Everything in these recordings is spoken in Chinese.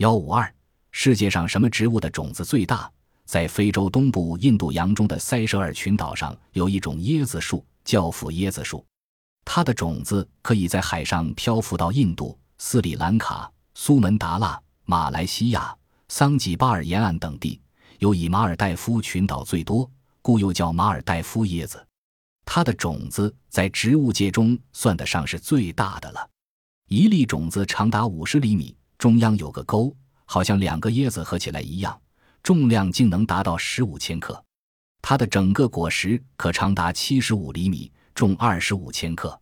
幺五二，世界上什么植物的种子最大？在非洲东部印度洋中的塞舌尔群岛上，有一种椰子树，叫腐椰子树。它的种子可以在海上漂浮到印度、斯里兰卡、苏门答腊、马来西亚、桑吉巴尔沿岸等地。有以马尔代夫群岛最多，故又叫马尔代夫椰子。它的种子在植物界中算得上是最大的了，一粒种子长达五十厘米，中央有个沟，好像两个椰子合起来一样，重量竟能达到十五千克。它的整个果实可长达七十五厘米，重二十五千克。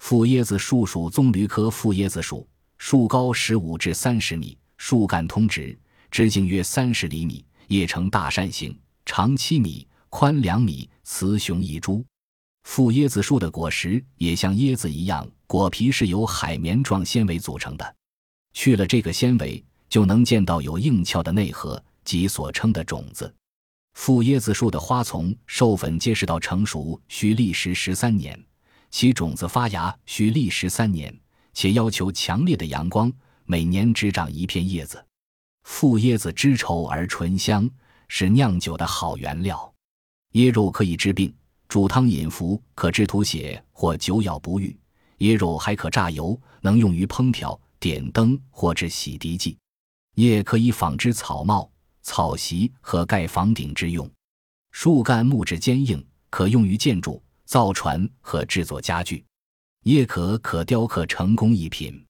腐椰子树属棕榈科腐椰子树，树高十五至三十米，树干通直，直径约三十厘米，叶呈大扇形，长七米，宽两米，雌雄异株。腐椰子树的果实也像椰子一样，果皮是由海绵状纤维组成的。去了这个纤维，就能见到有硬壳的内核及所称的种子。腐椰子树的花丛授粉结实到成熟需历时十三年，其种子发芽需历时三年，且要求强烈的阳光，每年只长一片叶子。腐椰子汁稠而醇香，是酿酒的好原料。椰肉可以治病。煮汤饮服可治吐血或久咬不愈，椰肉还可榨油，能用于烹调、点灯或制洗涤剂。叶可以纺织草帽、草席和盖房顶之用。树干木质坚硬，可用于建筑、造船和制作家具。叶壳可雕刻成工艺品。